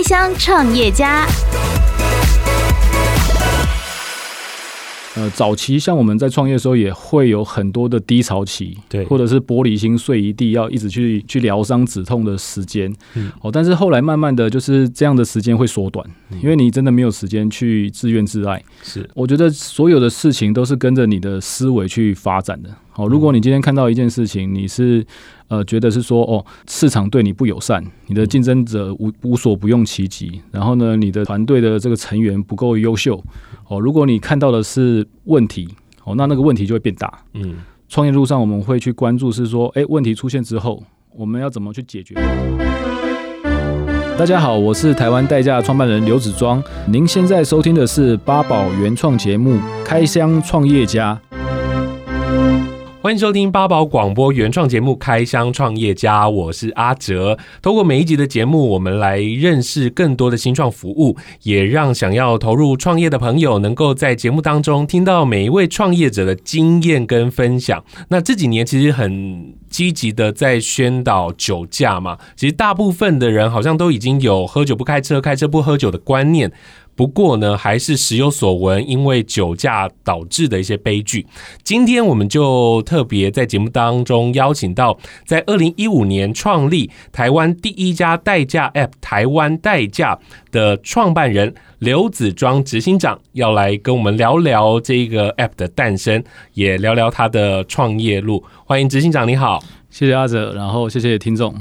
开箱创业家。呃，早期像我们在创业的时候，也会有很多的低潮期，对，或者是玻璃心碎一地，要一直去去疗伤止痛的时间，嗯，哦，但是后来慢慢的就是这样的时间会缩短，嗯，因为你真的没有时间去自怨自艾。是，我觉得所有的事情都是跟着你的思维去发展的。好，如果你今天看到一件事情，你是呃觉得是说哦，市场对你不友善，你的竞争者无无所不用其极，然后呢，你的团队的这个成员不够优秀。哦，如果你看到的是问题，哦，那那个问题就会变大。嗯，创业路上我们会去关注是说，哎，问题出现之后，我们要怎么去解决？大家好，我是台湾代驾创办人刘子庄，您现在收听的是八宝原创节目《开箱创业家》。欢迎收听八宝广播原创节目《开箱创业家》，我是阿哲。透过每一集的节目，我们来认识更多的新创服务，也让想要投入创业的朋友能够在节目当中听到每一位创业者的经验跟分享。那这几年其实很积极的在宣导酒驾嘛，其实大部分的人好像都已经有喝酒不开车、开车不喝酒的观念。不过呢，还是时有所闻，因为酒驾导致的一些悲剧。今天我们就特别在节目当中邀请到，在二零一五年创立台湾第一家代驾 App“ 台湾代驾”的创办人刘子庄执行长，要来跟我们聊聊这个 App 的诞生，也聊聊他的创业路。欢迎执行长，你好，谢谢阿哲，然后谢谢听众。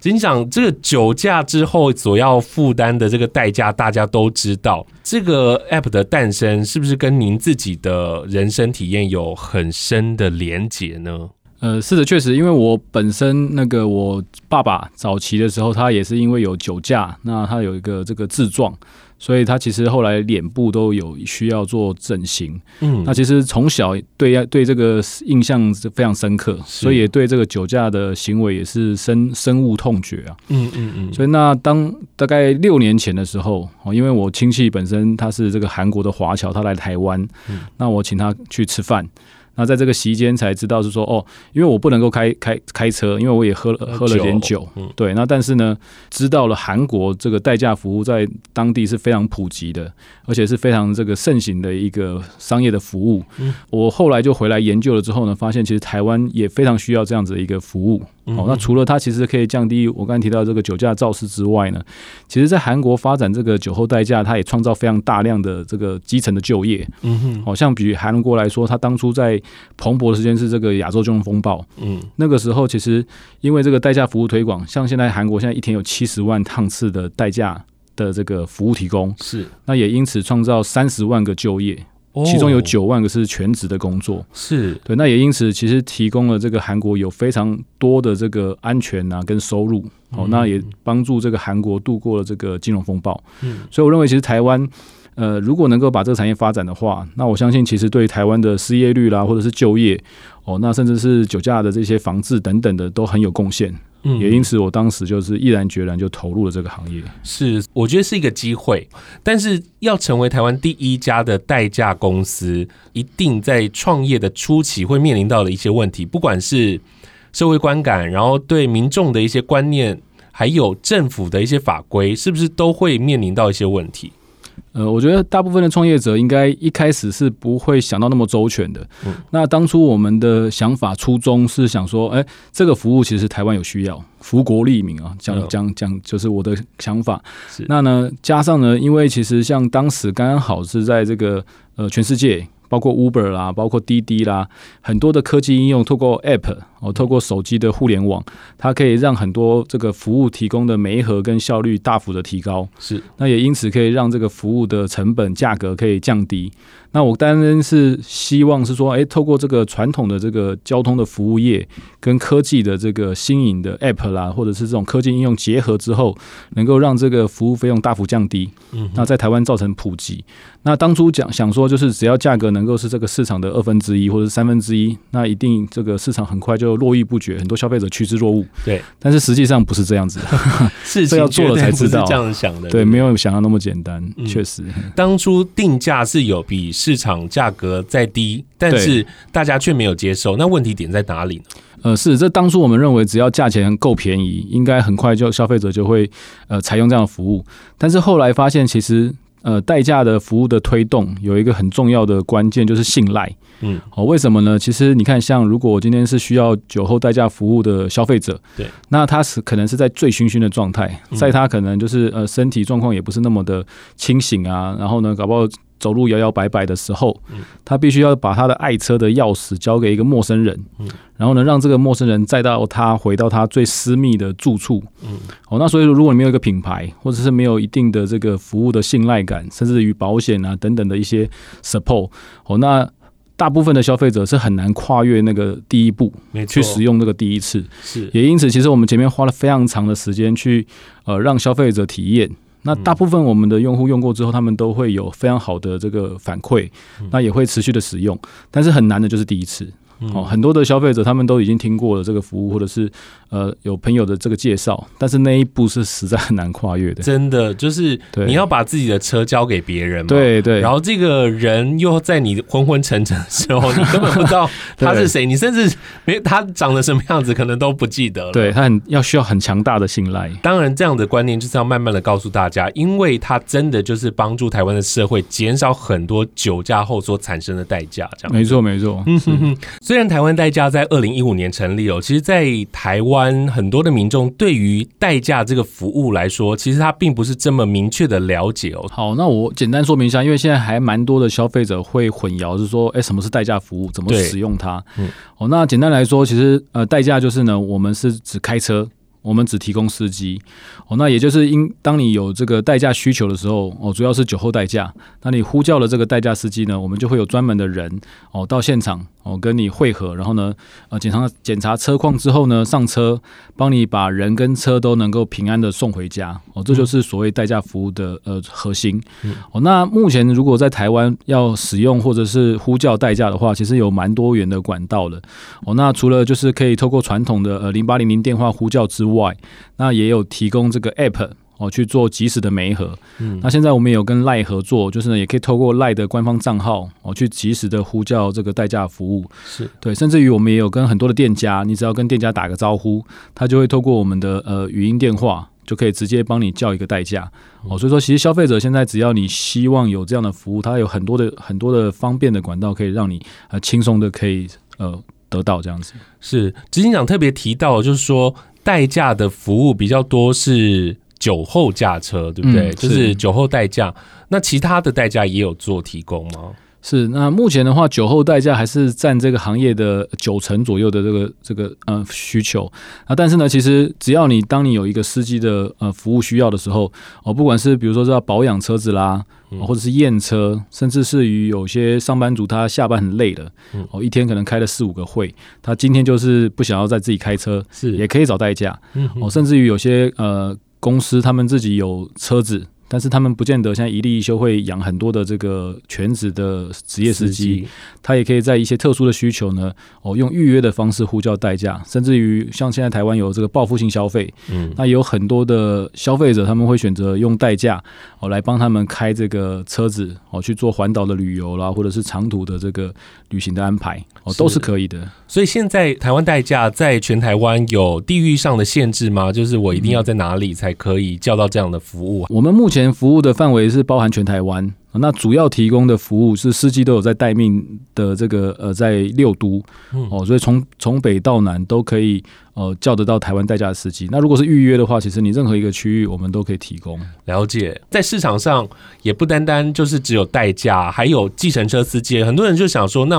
警长，这个酒驾之后所要负担的这个代价，大家都知道。这个 App 的诞生，是不是跟您自己的人生体验有很深的连结呢？呃，是的，确实，因为我本身那个我爸爸早期的时候，他也是因为有酒驾，那他有一个这个自撞。所以他其实后来脸部都有需要做整形，嗯，那其实从小对对这个印象是非常深刻，所以也对这个酒驾的行为也是深深恶痛绝啊，嗯嗯嗯。所以那当大概六年前的时候，哦，因为我亲戚本身他是这个韩国的华侨，他来台湾，那我请他去吃饭。那在这个席间才知道是说哦，因为我不能够开开开车，因为我也喝了喝了点酒，对。那但是呢，知道了韩国这个代驾服务在当地是非常普及的，而且是非常这个盛行的一个商业的服务。我后来就回来研究了之后呢，发现其实台湾也非常需要这样子的一个服务。哦，那除了它其实可以降低我刚才提到这个酒驾肇事之外呢，其实在韩国发展这个酒后代驾，它也创造非常大量的这个基层的就业。嗯哼，好像比韩国来说，它当初在蓬勃的时间是这个亚洲金融风暴。嗯，那个时候其实因为这个代驾服务推广，像现在韩国现在一天有七十万趟次的代驾的这个服务提供，是那也因此创造三十万个就业。其中有九万个是全职的工作，是对，那也因此其实提供了这个韩国有非常多的这个安全啊跟收入，哦，那也帮助这个韩国度过了这个金融风暴。嗯，所以我认为其实台湾，呃，如果能够把这个产业发展的话，那我相信其实对台湾的失业率啦，或者是就业，哦，那甚至是酒驾的这些防治等等的都很有贡献。嗯，也因此，我当时就是毅然决然就投入了这个行业。是，我觉得是一个机会，但是要成为台湾第一家的代驾公司，一定在创业的初期会面临到的一些问题，不管是社会观感，然后对民众的一些观念，还有政府的一些法规，是不是都会面临到一些问题？呃，我觉得大部分的创业者应该一开始是不会想到那么周全的。嗯，那当初我们的想法初衷是想说，哎，这个服务其实台湾有需要，福国利民啊，讲讲讲，就是我的想法。那呢，加上呢，因为其实像当时刚刚好是在这个呃全世界。包括 Uber 啦，包括滴滴啦，很多的科技应用，透过 App 哦，透过手机的互联网，它可以让很多这个服务提供的媒合跟效率大幅的提高。是，那也因此可以让这个服务的成本价格可以降低。那我当然是希望是说，诶，透过这个传统的这个交通的服务业跟科技的这个新颖的 App 啦，或者是这种科技应用结合之后，能够让这个服务费用大幅降低。嗯，那在台湾造成普及。那当初讲想说，就是只要价格能够是这个市场的二分之一或者三分之一，那一定这个市场很快就络绎不绝，很多消费者趋之若鹜。对，但是实际上不是这样子的，是 这要做了才知道这样想的。对，没有想象那么简单，确实。当初定价是有比市场价格再低，但是大家却没有接受，那问题点在哪里呢？呃，是这当初我们认为只要价钱够便宜，应该很快就消费者就会呃采用这样的服务。但是后来发现，其实呃代驾的服务的推动有一个很重要的关键，就是信赖。嗯，哦，为什么呢？其实你看，像如果我今天是需要酒后代驾服务的消费者，对，那他是可能是在醉醺醺的状态，在他可能就是呃身体状况也不是那么的清醒啊，然后呢，搞不好。走路摇摇摆摆的时候，他必须要把他的爱车的钥匙交给一个陌生人，然后呢，让这个陌生人载到他回到他最私密的住处。哦，那所以说，如果你没有一个品牌，或者是没有一定的这个服务的信赖感，甚至于保险啊等等的一些 support，哦，那大部分的消费者是很难跨越那个第一步，去使用这个第一次。是，也因此，其实我们前面花了非常长的时间去呃让消费者体验。那大部分我们的用户用过之后，他们都会有非常好的这个反馈，那也会持续的使用，但是很难的就是第一次。哦，很多的消费者他们都已经听过了这个服务，或者是呃有朋友的这个介绍，但是那一步是实在很难跨越的。真的就是你要把自己的车交给别人嘛，对对，然后这个人又在你昏昏沉沉的时候，你根本不知道 他是谁，你甚至没他长得什么样子可能都不记得了。对，他很要需要很强大的信赖。当然，这样的观念就是要慢慢的告诉大家，因为他真的就是帮助台湾的社会减少很多酒驾后所产生的代价。这样，没错没错。嗯哼哼。虽然台湾代驾在二零一五年成立哦，其实，在台湾很多的民众对于代驾这个服务来说，其实他并不是这么明确的了解哦。好，那我简单说明一下，因为现在还蛮多的消费者会混淆，是说，哎，什么是代驾服务？怎么使用它？嗯，哦，那简单来说，其实呃，代驾就是呢，我们是指开车。我们只提供司机哦，那也就是因当你有这个代驾需求的时候哦，主要是酒后代驾，那你呼叫了这个代驾司机呢，我们就会有专门的人哦到现场哦跟你会合，然后呢呃检查检查车况之后呢上车，帮你把人跟车都能够平安的送回家哦，这就是所谓代驾服务的呃核心哦。那目前如果在台湾要使用或者是呼叫代驾的话，其实有蛮多元的管道的哦。那除了就是可以透过传统的呃零八零零电话呼叫之外，外，那也有提供这个 App 哦去做及时的媒合。嗯，那现在我们也有跟赖合作，就是呢，也可以透过赖的官方账号哦去及时的呼叫这个代驾服务。是对，甚至于我们也有跟很多的店家，你只要跟店家打个招呼，他就会透过我们的呃语音电话，就可以直接帮你叫一个代驾。哦，所以说其实消费者现在只要你希望有这样的服务，它有很多的很多的方便的管道，可以让你呃轻松的可以呃得到这样子。是执行长特别提到，就是说。代驾的服务比较多是酒后驾车，对不对？就是酒后代驾。那其他的代驾也有做提供吗？是。那目前的话，酒后代驾还是占这个行业的九成左右的这个这个呃需求。啊，但是呢，其实只要你当你有一个司机的呃服务需要的时候，哦，不管是比如说是要保养车子啦。或者是验车，甚至是于有些上班族，他下班很累了，哦，一天可能开了四五个会，他今天就是不想要再自己开车，是也可以找代驾，哦，甚至于有些呃公司他们自己有车子。但是他们不见得像一例一休会养很多的这个全职的职业司机，他也可以在一些特殊的需求呢，哦，用预约的方式呼叫代驾，甚至于像现在台湾有这个报复性消费，嗯，那有很多的消费者他们会选择用代驾哦来帮他们开这个车子哦去做环岛的旅游啦，或者是长途的这个旅行的安排哦都是可以的。所以现在台湾代驾在全台湾有地域上的限制吗？就是我一定要在哪里才可以叫到这样的服务？我们目前前服务的范围是包含全台湾，那主要提供的服务是司机都有在待命的这个呃，在六都哦，所以从从北到南都可以呃叫得到台湾代驾的司机。那如果是预约的话，其实你任何一个区域我们都可以提供。了解，在市场上也不单单就是只有代驾，还有计程车司机。很多人就想说，那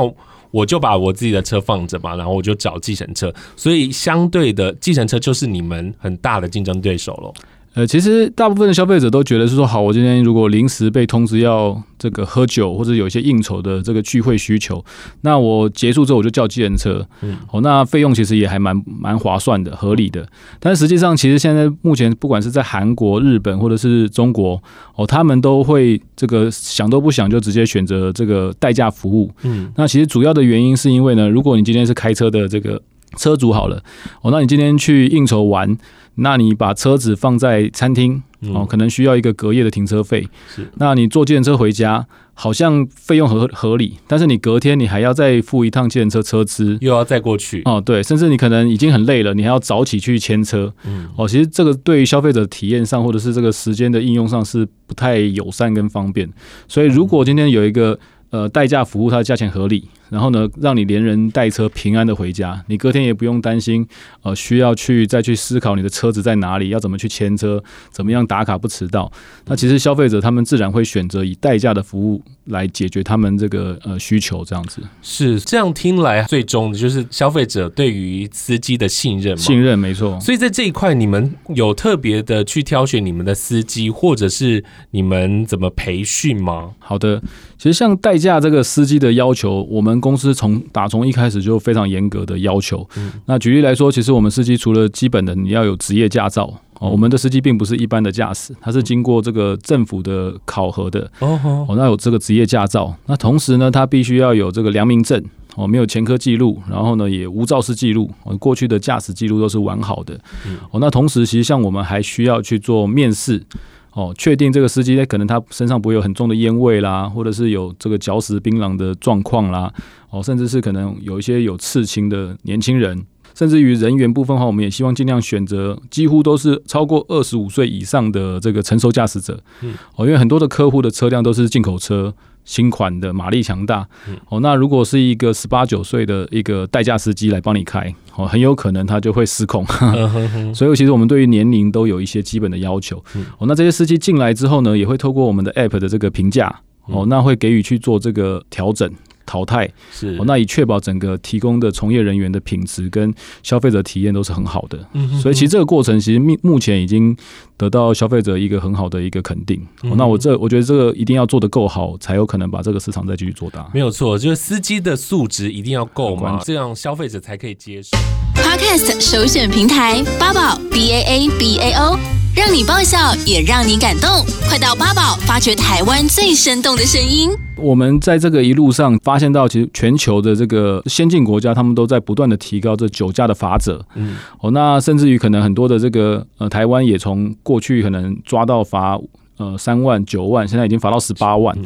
我就把我自己的车放着嘛，然后我就找计程车。所以相对的，计程车就是你们很大的竞争对手喽。呃，其实大部分的消费者都觉得是说，好，我今天如果临时被通知要这个喝酒或者有一些应酬的这个聚会需求，那我结束之后我就叫计程车，嗯，哦，那费用其实也还蛮蛮划算的，合理的。但实际上，其实现在目前不管是在韩国、日本或者是中国，哦，他们都会这个想都不想就直接选择这个代驾服务，嗯，那其实主要的原因是因为呢，如果你今天是开车的这个车主好了，哦，那你今天去应酬完。那你把车子放在餐厅哦，可能需要一个隔夜的停车费。是，那你坐计程车回家，好像费用合合理，但是你隔天你还要再付一趟计程车车资，又要再过去。哦，对，甚至你可能已经很累了，你还要早起去牵车，嗯，哦，其实这个对于消费者体验上或者是这个时间的应用上是不太友善跟方便，所以如果今天有一个呃代驾服务，它的价钱合理。然后呢，让你连人带车平安的回家，你隔天也不用担心，呃，需要去再去思考你的车子在哪里，要怎么去牵车，怎么样打卡不迟到。那其实消费者他们自然会选择以代驾的服务来解决他们这个呃需求，这样子。是这样听来，最终的就是消费者对于司机的信任嘛？信任没错。所以在这一块，你们有特别的去挑选你们的司机，或者是你们怎么培训吗？好的，其实像代驾这个司机的要求，我们公司从打从一开始就非常严格的要求。嗯、那举例来说，其实我们司机除了基本的你要有职业驾照哦，我们的司机并不是一般的驾驶，他是经过这个政府的考核的哦，哦，那有这个职业驾照。那同时呢，他必须要有这个良民证哦，没有前科记录，然后呢也无肇事记录，过去的驾驶记录都是完好的。哦，那同时其实像我们还需要去做面试。哦，确定这个司机呢，可能他身上不会有很重的烟味啦，或者是有这个嚼食槟榔的状况啦，哦，甚至是可能有一些有刺青的年轻人，甚至于人员部分的话，我们也希望尽量选择几乎都是超过二十五岁以上的这个成熟驾驶者。嗯，哦，因为很多的客户的车辆都是进口车。新款的马力强大，哦，那如果是一个十八九岁的一个代驾司机来帮你开，哦，很有可能他就会失控。所以其实我们对于年龄都有一些基本的要求。哦，那这些司机进来之后呢，也会透过我们的 App 的这个评价，哦，那会给予去做这个调整。淘汰。是。哦，那以确保整个提供的从业人员的品质跟消费者体验都是很好的，嗯，所以其实这个过程其实目目前已经得到消费者一个很好的一个肯定。哦，那我这我觉得这个一定要做得够好，才有可能把这个市场再继续做大。没有错，就是司机的素质一定要够嘛，这样消费者才可以接受。Podcast 首选平台八宝 B A A B A O，让你爆笑也让你感动，快到八宝发掘台湾最生动的声音。我们在这个一路上发现到，其实全球的这个先进国家，他们都在不断的提高这酒驾的法则。嗯，哦，那甚至于可能很多的这个呃，台湾也从过去可能抓到罚呃三万九万，现在已经罚到十八万。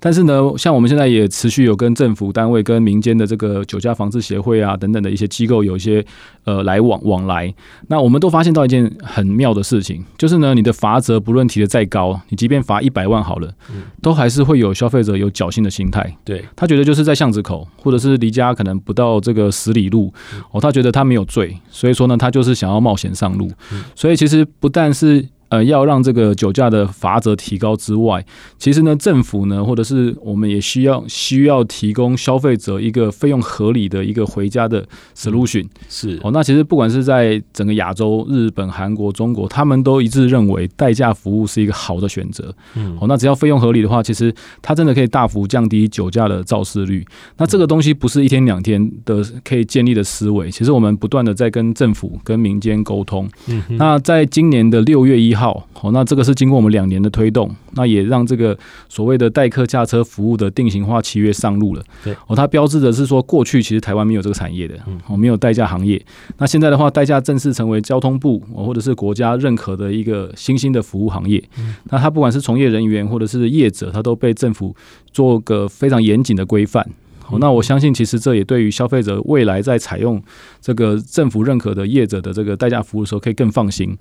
但是呢，像我们现在也持续有跟政府单位、跟民间的这个酒驾防治协会啊等等的一些机构有一些呃来往往来。那我们都发现到一件很妙的事情，就是呢，你的罚则不论提的再高，你即便罚一百万好了，都还是会有消费者有侥幸的心态。对，他觉得就是在巷子口，或者是离家可能不到这个十里路哦，他觉得他没有罪，所以说呢，他就是想要冒险上路。所以其实不但是。呃，要让这个酒驾的罚则提高之外，其实呢，政府呢，或者是我们也需要需要提供消费者一个费用合理的一个回家的 solution。是哦，那其实不管是在整个亚洲、日本、韩国、中国，他们都一致认为代驾服务是一个好的选择。嗯，哦，那只要费用合理的话，其实它真的可以大幅降低酒驾的肇事率。那这个东西不是一天两天的可以建立的思维，其实我们不断的在跟政府、跟民间沟通。嗯，那在今年的六月一号。好，好，那这个是经过我们两年的推动，那也让这个所谓的代客驾车服务的定型化契约上路了。对，哦，它标志的是说，过去其实台湾没有这个产业的，哦，没有代驾行业。那现在的话，代驾正式成为交通部或者是国家认可的一个新兴的服务行业。那它不管是从业人员或者是业者，它都被政府做个非常严谨的规范。哦，那我相信，其实这也对于消费者未来在采用这个政府认可的业者的这个代驾服务的时候，可以更放心。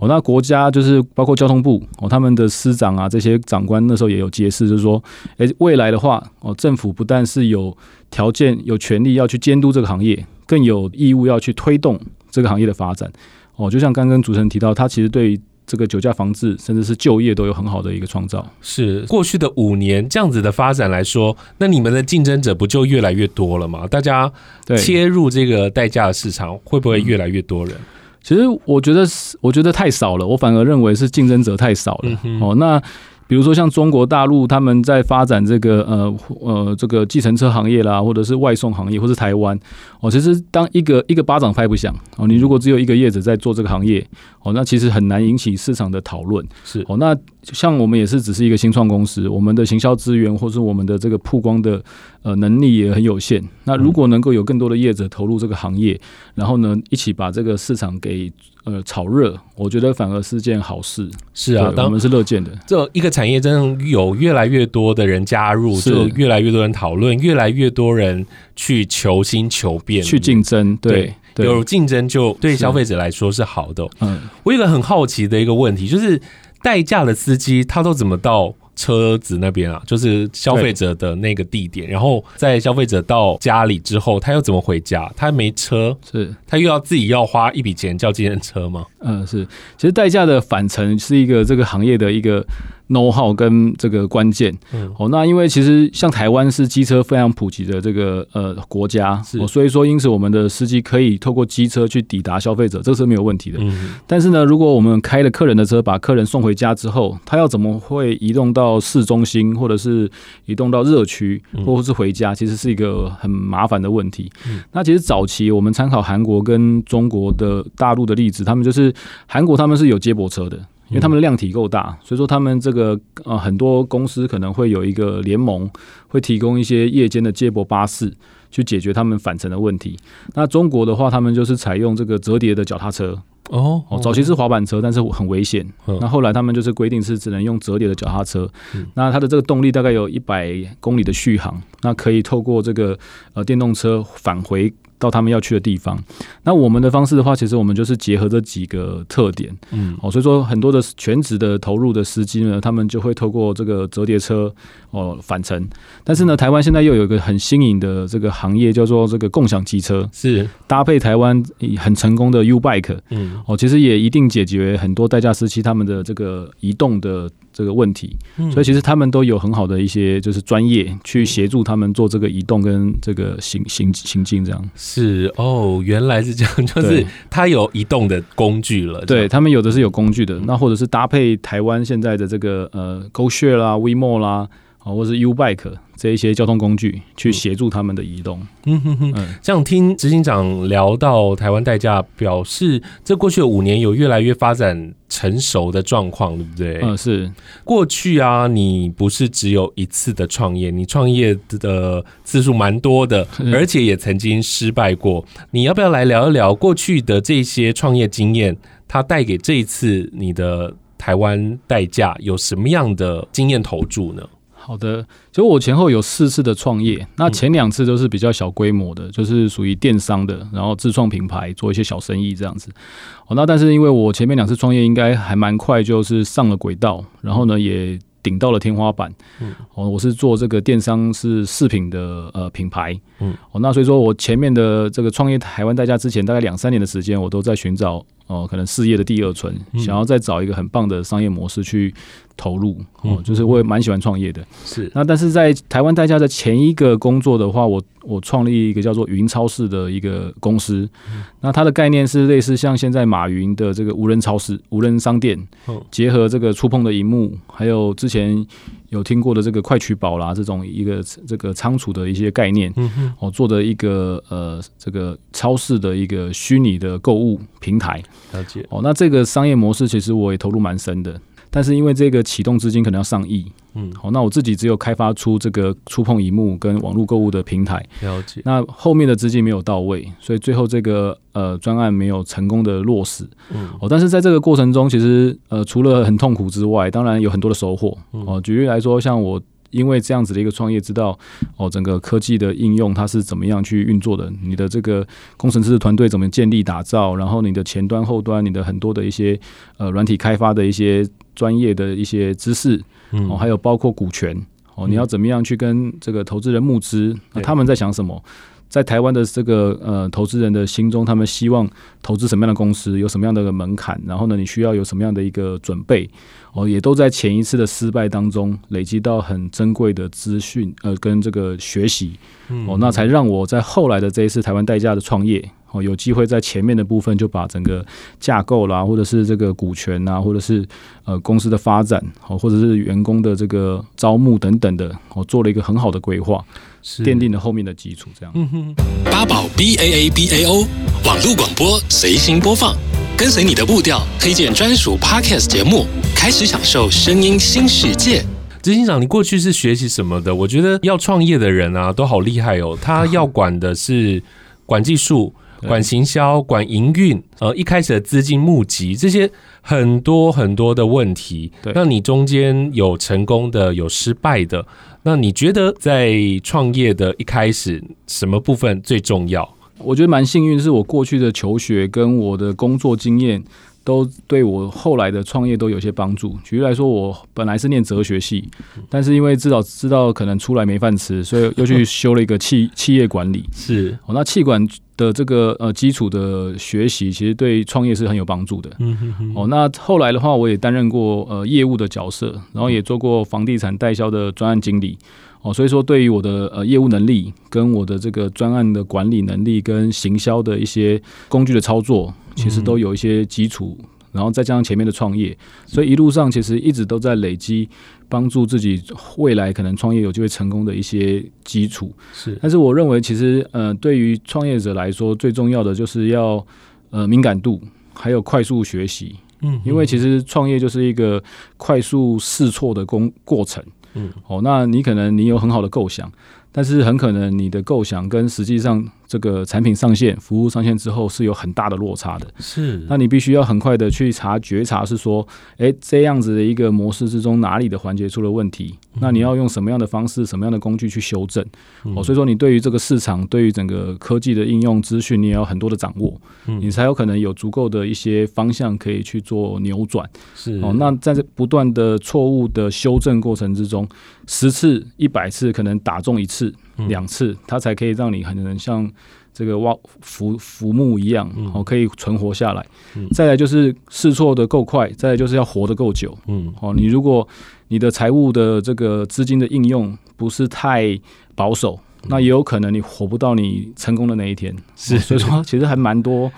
哦，那国家就是包括交通部哦，他们的司长啊，这些长官那时候也有揭示，就是说，诶，未来的话，哦，政府不但是有条件、有权利要去监督这个行业，更有义务要去推动这个行业的发展。哦，就像刚刚主持人提到，他其实对于这个酒驾防治，甚至是就业都有很好的一个创造。是过去的五年这样子的发展来说，那你们的竞争者不就越来越多了吗？大家切入这个代驾的市场，会不会越来越多人？其实我觉得，我觉得太少了。我反而认为是竞争者太少了。嗯、哦，那。比如说像中国大陆，他们在发展这个呃呃这个计程车行业啦，或者是外送行业，或是台湾哦，其实当一个一个巴掌拍不响哦，你如果只有一个业者在做这个行业哦，那其实很难引起市场的讨论。是哦，那像我们也是只是一个新创公司，我们的行销资源或是我们的这个曝光的呃能力也很有限。那如果能够有更多的业者投入这个行业，然后呢一起把这个市场给呃炒热，我觉得反而是件好事。是啊，我们是乐见的。这一个产业真的有越来越多的人加入，就越来越多人讨论，越来越多人去求新求变，去竞争。对，对有竞争就对消费者来说是好的。嗯，我有个很好奇的一个问题，就是代驾的司机他都怎么到？车子那边啊，就是消费者的那个地点，然后在消费者到家里之后，他又怎么回家？他没车，是他又要自己要花一笔钱叫计程车吗？嗯，是。其实代驾的返程是一个这个行业的一个。Know how 跟这个关键，嗯，哦，那因为其实像台湾是机车非常普及的这个呃国家，是，所以说因此我们的司机可以透过机车去抵达消费者，这个是没有问题的。嗯，但是呢，如果我们开了客人的车，把客人送回家之后，他要怎么会移动到市中心，或者是移动到热区，或者是回家，其实是一个很麻烦的问题。嗯，那其实早期我们参考韩国跟中国的大陆的例子，他们就是韩国他们是有接驳车的。因为他们的量体够大，所以说他们这个呃很多公司可能会有一个联盟，会提供一些夜间的接驳巴士，去解决他们返程的问题。那中国的话，他们就是采用这个折叠的脚踏车哦，哦，早期是滑板车，但是很危险。那后来他们就是规定是只能用折叠的脚踏车。那它的这个动力大概有一百公里的续航，那可以透过这个呃电动车返回。到他们要去的地方，那我们的方式的话，其实我们就是结合这几个特点，嗯，哦，所以说很多的全职的投入的司机呢，他们就会透过这个折叠车哦返程。但是呢，台湾现在又有一个很新颖的这个行业，叫做这个共享机车，是。搭配台湾很成功的 U Bike，嗯，哦，其实也一定解决很多代驾司机他们的这个移动的。这个问题，所以其实他们都有很好的一些就是专业去协助他们做这个移动跟这个行行行进这样。是哦，原来是这样，就是它有移动的工具了。对，他们有的是有工具的，那或者是搭配台湾现在的这个呃 GoShare 啦、WeMo 啦。啊，或是 U Bike 这一些交通工具去协助他们的移动。嗯哼哼，这样听执行长聊到台湾代驾，表示这过去的五年有越来越发展成熟的状况，对不对？嗯，是。过去啊，你不是只有一次的创业，你创业的次数蛮多的，而且也曾经失败过。你要不要来聊一聊过去的这些创业经验？它带给这一次你的台湾代驾有什么样的经验投注呢？好的，就我前后有四次的创业，那前两次都是比较小规模的，就是属于电商的，然后自创品牌，做一些小生意这样子。哦，那但是因为我前面两次创业应该还蛮快，就是上了轨道，然后呢也顶到了天花板。嗯，哦，我是做这个电商是饰品的呃品牌。嗯，哦，那所以说我前面的这个创业台湾代驾之前大概两三年的时间，我都在寻找。哦，可能事业的第二春，想要再找一个很棒的商业模式去投入。哦，就是我也蛮喜欢创业的。是，那但是在台湾代驾的前一个工作的话，我我创立一个叫做云超市的一个公司。那它的概念是类似像现在马云的这个无人超市、无人商店，结合这个触碰的荧幕，还有之前有听过的这个快取宝啦这种一个这个仓储的一些概念。嗯哦，做的一个呃这个超市的一个虚拟的购物平台。了解哦，那这个商业模式其实我也投入蛮深的，但是因为这个启动资金可能要上亿，嗯，好，那我自己只有开发出这个触碰荧幕跟网络购物的平台，了解。那后面的资金没有到位，所以最后这个呃专案没有成功的落实，嗯，哦，但是在这个过程中，其实呃除了很痛苦之外，当然有很多的收获，哦，举例来说，像我。因为这样子的一个创业，知道哦，整个科技的应用它是怎么样去运作的，你的这个工程师的团队怎么建立打造，然后你的前端后端，你的很多的一些呃软体开发的一些专业的一些知识，哦，还有包括股权哦，你要怎么样去跟这个投资人募资，那他们在想什么？在台湾的这个呃投资人的心中，他们希望投资什么样的公司，有什么样的门槛，然后呢，你需要有什么样的一个准备哦，也都在前一次的失败当中累积到很珍贵的资讯，呃，跟这个学习哦，那才让我在后来的这一次台湾代驾的创业哦，有机会在前面的部分就把整个架构啦，或者是这个股权啊，或者是呃公司的发展哦，或者是员工的这个招募等等的，我做了一个很好的规划。是奠定了后面的基础，这样。嗯哼，八宝 B A A B A O 网络广播随心播放，跟随你的步调，推荐专属 Podcast 节目，开始享受声音新世界。执行长，你过去是学习什么的？我觉得要创业的人啊，都好厉害哦。他要管的是管技术，管行销、管营运，呃，一开始的资金募集这些很多很多的问题。对，那你中间有成功的，有失败的，那你觉得在创业的一开始，什么部分最重要？我觉得蛮幸运，是我过去的求学跟我的工作经验。都对我后来的创业都有些帮助。举例来说，我本来是念哲学系，但是因为至少知道可能出来没饭吃，所以又去 修了一个企企业管理。是哦，那企管的这个呃基础的学习，其实对创业是很有帮助的。嗯哼哼。哦，那后来的话，我也担任过呃业务的角色，然后也做过房地产代销的专案经理。哦，所以说对于我的呃业务能力，跟我的这个专案的管理能力，跟行销的一些工具的操作，其实都有一些基础，然后再加上前面的创业，所以一路上其实一直都在累积，帮助自己未来可能创业有机会成功的一些基础。是，但是我认为其实呃，对于创业者来说，最重要的就是要呃敏感度，还有快速学习。嗯，因为其实创业就是一个快速试错的工过程。嗯，哦，那你可能你有很好的构想，但是很可能你的构想跟实际上这个产品上线、服务上线之后是有很大的落差的。是，那你必须要很快的去察觉察，是说，哎，这样子的一个模式之中哪里的环节出了问题？那你要用什么样的方式、什么样的工具去修正？哦，所以说你对于这个市场、对于整个科技的应用资讯，你也要很多的掌握，你才有可能有足够的一些方向可以去做扭转。是哦，那在这不断的错误的修正过程之中，十次、一百次可能打中一次、两次，它才可以让你很能像。这个挖浮浮木一样，哦，可以存活下来。嗯、再来就是试错的够快，再来就是要活得够久。嗯，哦，你如果你的财务的这个资金的应用不是太保守，嗯、那也有可能你活不到你成功的那一天。是，所以说其实还蛮多。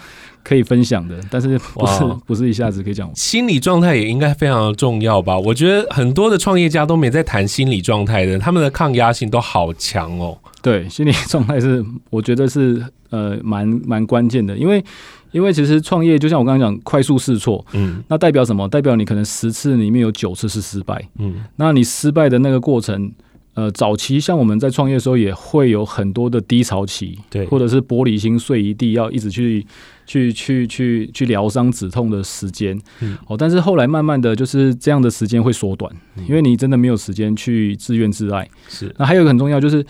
可以分享的，但是不是不是一下子可以讲。心理状态也应该非常的重要吧？我觉得很多的创业家都没在谈心理状态的，他们的抗压性都好强哦。对，心理状态是我觉得是呃蛮蛮关键的，因为因为其实创业就像我刚刚讲，快速试错，嗯，那代表什么？代表你可能十次里面有九次是失败，嗯，那你失败的那个过程。呃，早期像我们在创业的时候，也会有很多的低潮期，对，或者是玻璃心碎一地，要一直去去去去去疗伤止痛的时间，嗯，哦，但是后来慢慢的就是这样的时间会缩短，因为你真的没有时间去自怨自艾，是。那还有一个很重要就是。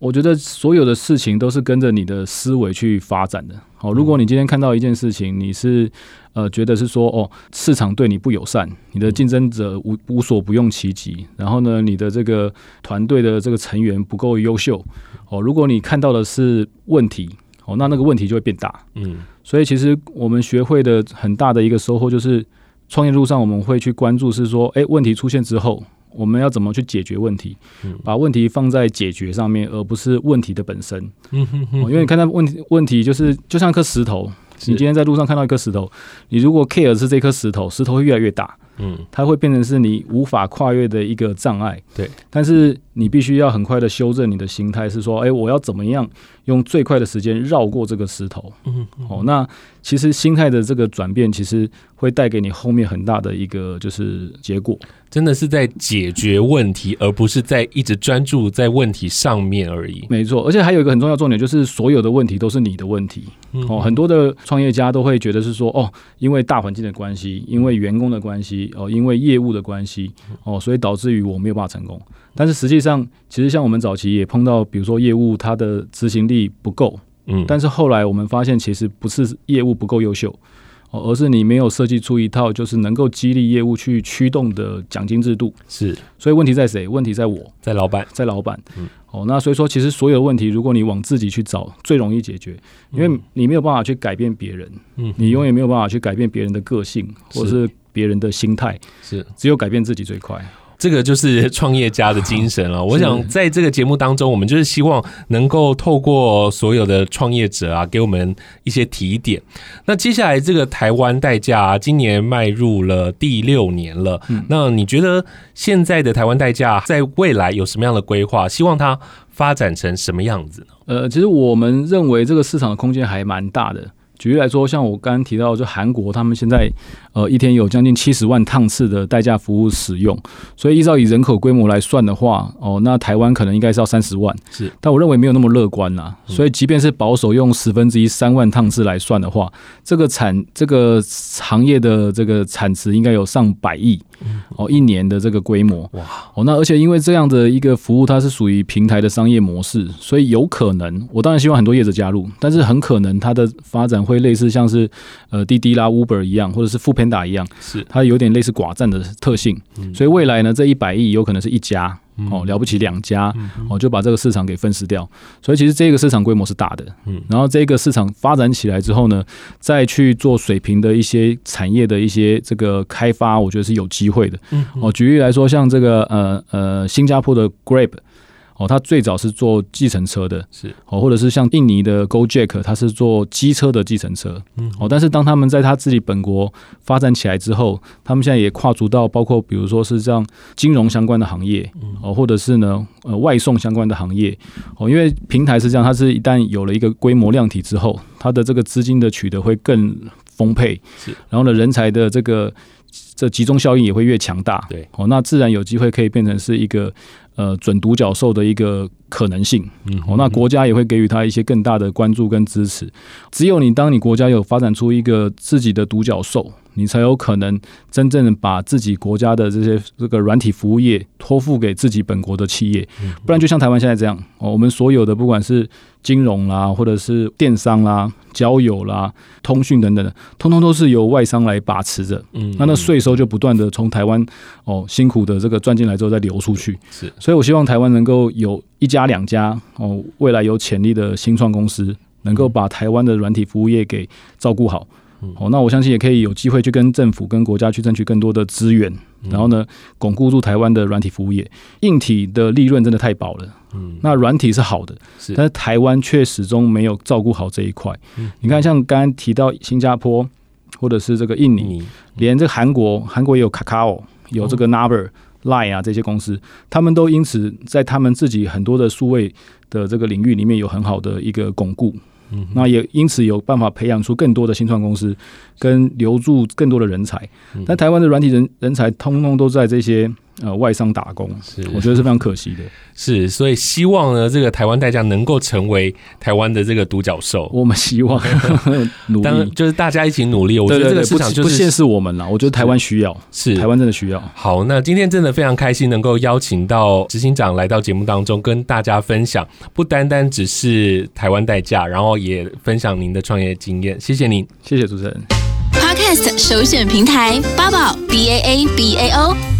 我觉得所有的事情都是跟着你的思维去发展的。好，如果你今天看到一件事情，你是呃觉得是说哦，市场对你不友善，你的竞争者无无所不用其极，然后呢，你的这个团队的这个成员不够优秀，哦，如果你看到的是问题，哦，那那个问题就会变大。嗯，所以其实我们学会的很大的一个收获就是，创业路上我们会去关注是说，哎，问题出现之后。我们要怎么去解决问题？把问题放在解决上面，而不是问题的本身。嗯哼哼。因为你看到问题，问题就是就像一颗石头，你今天在路上看到一颗石头，你如果 care 是这颗石头，石头会越来越大。嗯，它会变成是你无法跨越的一个障碍。对，但是你必须要很快的修正你的心态，是说，哎，我要怎么样用最快的时间绕过这个石头？嗯，哦，那其实心态的这个转变，其实会带给你后面很大的一个就是结果。真的是在解决问题，而不是在一直专注在问题上面而已。没错，而且还有一个很重要重点，就是所有的问题都是你的问题。哦，很多的创业家都会觉得是说，哦，因为大环境的关系，因为员工的关系，哦，因为业务的关系，哦，所以导致于我没有办法成功。但是实际上，其实像我们早期也碰到，比如说业务它的执行力不够，嗯，但是后来我们发现，其实不是业务不够优秀。哦，而是你没有设计出一套就是能够激励业务去驱动的奖金制度。是，所以问题在谁？问题在我，在老板，在老板。嗯，哦，那所以说，其实所有问题，如果你往自己去找，最容易解决，因为你没有办法去改变别人，嗯，你永远没有办法去改变别人的个性，或者是别人的心态，是，只有改变自己最快。这个就是创业家的精神了。我想在这个节目当中，我们就是希望能够透过所有的创业者啊，给我们一些提点。那接下来这个台湾代驾啊，今年迈入了第六年了。那你觉得现在的台湾代驾在未来有什么样的规划？希望它发展成什么样子呢？呃，其实我们认为这个市场的空间还蛮大的。举例来说，像我刚刚提到，就韩国他们现在呃一天有将近七十万趟次的代驾服务使用，所以依照以人口规模来算的话，哦，那台湾可能应该是要三十万。是，但我认为没有那么乐观啦。所以即便是保守用十分之一三万趟次来算的话，这个产这个行业的这个产值应该有上百亿。哦，一年的这个规模哇！哦，那而且因为这样的一个服务，它是属于平台的商业模式，所以有可能，我当然希望很多业者加入，但是很可能它的发展会类似像是呃滴滴啦、Uber 一样，或者是 Foodpanda 一样，是它有点类似寡占的特性，所以未来呢，这一百亿有可能是一家。哦，了不起两家哦，就把这个市场给分食掉，所以其实这个市场规模是大的。嗯，然后这个市场发展起来之后呢，再去做水平的一些产业的一些这个开发，我觉得是有机会的。嗯，哦，举例来说，像这个呃呃，新加坡的 Grab。哦，他最早是做计程车的，是哦，或者是像印尼的 GoJack，他是做机车的计程车，嗯，哦，但是当他们在他自己本国发展起来之后，他们现在也跨足到包括比如说是这样金融相关的行业，哦，或者是呢呃外送相关的行业，哦，因为平台是这样，它是一旦有了一个规模量体之后，它的这个资金的取得会更丰沛，是，然后呢人才的这个这集中效应也会越强大，对，哦，那自然有机会可以变成是一个。呃，准独角兽的一个可能性，嗯，哦，那国家也会给予他一些更大的关注跟支持。只有你当你国家有发展出一个自己的独角兽，你才有可能真正把自己国家的这些这个软体服务业托付给自己本国的企业，不然就像台湾现在这样，哦，我们所有的不管是金融啦，或者是电商啦、交友啦、通讯等等的，通通都是由外商来把持着，嗯，那那税收就不断的从台湾哦辛苦的这个赚进来之后再流出去，是。所以，我希望台湾能够有一家两家哦，未来有潜力的新创公司，能够把台湾的软体服务业给照顾好。哦，那我相信也可以有机会去跟政府、跟国家去争取更多的资源，然后呢，巩固住台湾的软体服务业。硬体的利润真的太薄了，嗯，那软体是好的，是，但是台湾却始终没有照顾好这一块。你看，像刚刚提到新加坡，或者是这个印尼，连这个韩国，韩国也有 Kakao，有这个 Naver。Line 啊，这些公司，他们都因此在他们自己很多的数位的这个领域里面有很好的一个巩固，嗯，那也因此有办法培养出更多的新创公司，跟留住更多的人才。但台湾的软体人人才通通都在这些。呃，外商打工，是我觉得是非常可惜的。是，所以希望呢，这个台湾代驾能够成为台湾的这个独角兽。我们希望 努力，就是大家一起努力。我觉得这个市场就是不限是我们了。我觉得台湾需要，是台湾真的需要。好，那今天真的非常开心，能够邀请到执行长来到节目当中，跟大家分享，不单单只是台湾代驾，然后也分享您的创业经验。谢谢您，谢谢主持人。Podcast 首选平台八宝 B A A B A O。